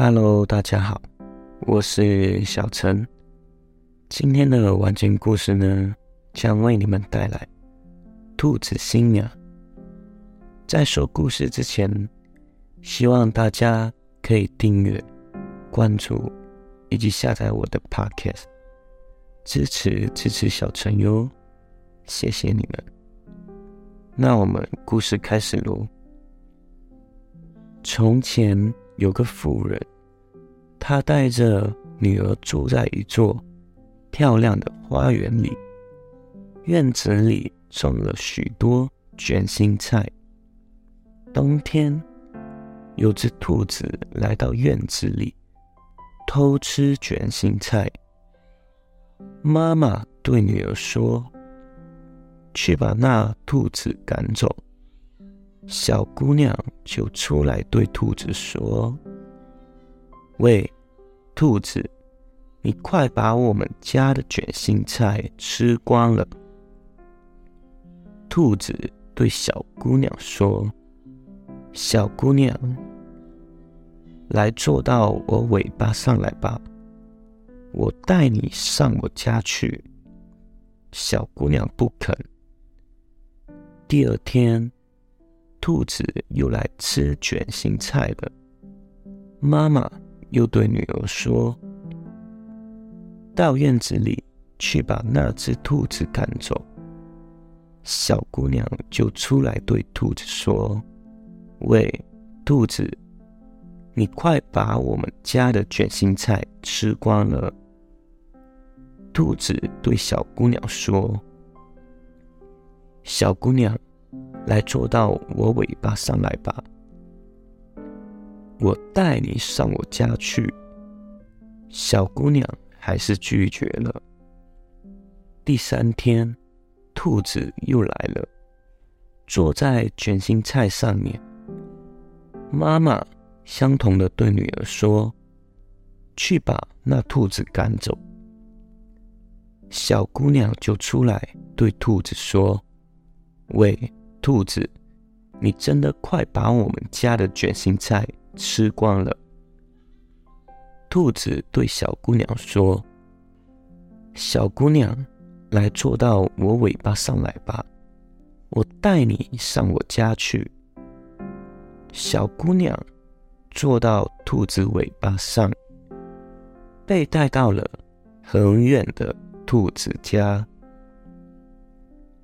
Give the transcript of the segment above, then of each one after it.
Hello，大家好，我是小陈。今天的完整故事呢，将为你们带来兔子新娘。在说故事之前，希望大家可以订阅、关注以及下载我的 Podcast，支持支持小陈哟，谢谢你们。那我们故事开始喽。从前有个妇人，她带着女儿住在一座漂亮的花园里，院子里种了许多卷心菜。冬天，有只兔子来到院子里偷吃卷心菜。妈妈对女儿说。去把那兔子赶走。小姑娘就出来对兔子说：“喂，兔子，你快把我们家的卷心菜吃光了。”兔子对小姑娘说：“小姑娘，来坐到我尾巴上来吧，我带你上我家去。”小姑娘不肯。第二天，兔子又来吃卷心菜了。妈妈又对女儿说：“到院子里去把那只兔子赶走。”小姑娘就出来对兔子说：“喂，兔子，你快把我们家的卷心菜吃光了。”兔子对小姑娘说。小姑娘，来坐到我尾巴上来吧，我带你上我家去。小姑娘还是拒绝了。第三天，兔子又来了，坐在卷心菜上面。妈妈相同的对女儿说：“去把那兔子赶走。”小姑娘就出来对兔子说。喂，兔子，你真的快把我们家的卷心菜吃光了。兔子对小姑娘说：“小姑娘，来坐到我尾巴上来吧，我带你上我家去。”小姑娘坐到兔子尾巴上，被带到了很远的兔子家。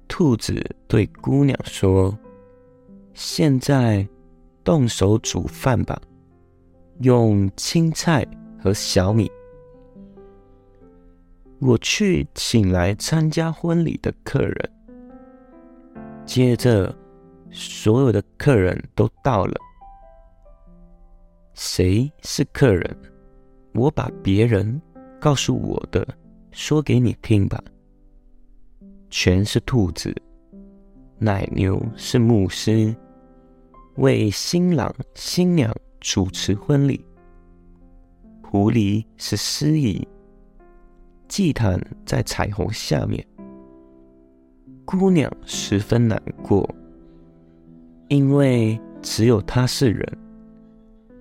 兔子对姑娘说：“现在动手煮饭吧，用青菜和小米。我去请来参加婚礼的客人。接着，所有的客人都到了。谁是客人？我把别人告诉我的说给你听吧。”全是兔子，奶牛是牧师，为新郎新娘主持婚礼。狐狸是司仪，祭坛在彩虹下面。姑娘十分难过，因为只有她是人。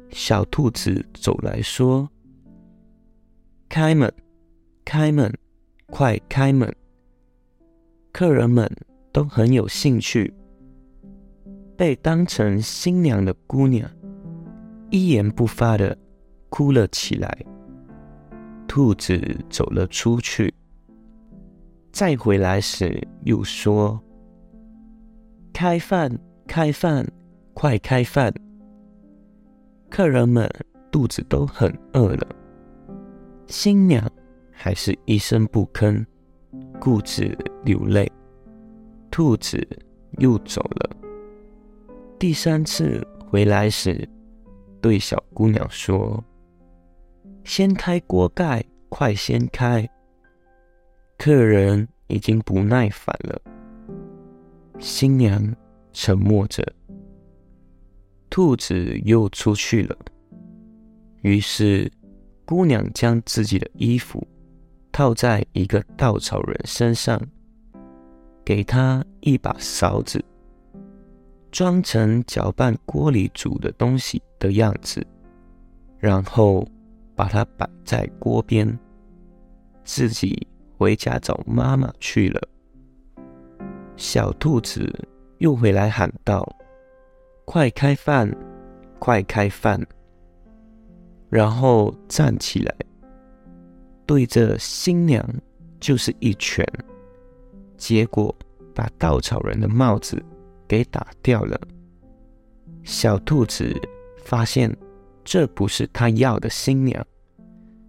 小兔子走来说：“开门，开门，快开门！”客人们都很有兴趣，被当成新娘的姑娘一言不发的哭了起来。兔子走了出去，再回来时又说：“开饭，开饭，快开饭！”客人们肚子都很饿了，新娘还是一声不吭。固执流泪，兔子又走了。第三次回来时，对小姑娘说：“掀开锅盖，快掀开！”客人已经不耐烦了。新娘沉默着。兔子又出去了。于是，姑娘将自己的衣服。套在一个稻草人身上，给他一把勺子，装成搅拌锅里煮的东西的样子，然后把它摆在锅边，自己回家找妈妈去了。小兔子又回来喊道：“快开饭，快开饭！”然后站起来，对着新娘就是一拳，结果把稻草人的帽子给打掉了。小兔子发现这不是他要的新娘，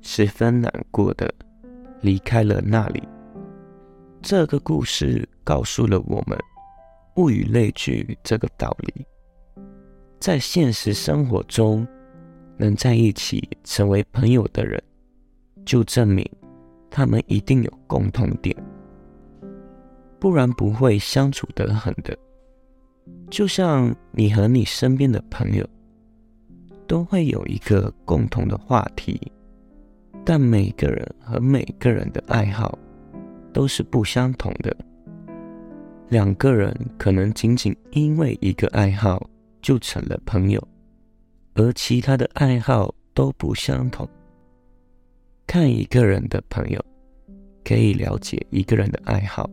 十分难过的离开了那里。这个故事告诉了我们“物以类聚”这个道理。在现实生活中，能在一起成为朋友的人，就证明他们一定有共同点，不然不会相处得很的。就像你和你身边的朋友，都会有一个共同的话题，但每个人和每个人的爱好。都是不相同的。两个人可能仅仅因为一个爱好就成了朋友，而其他的爱好都不相同。看一个人的朋友，可以了解一个人的爱好，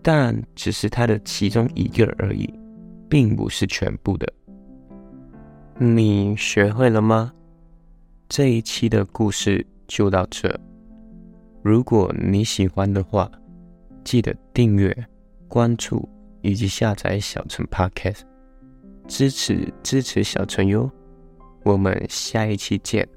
但只是他的其中一个而已，并不是全部的。你学会了吗？这一期的故事就到这。如果你喜欢的话，记得订阅、关注以及下载小陈 Podcast，支持支持小陈哟。我们下一期见。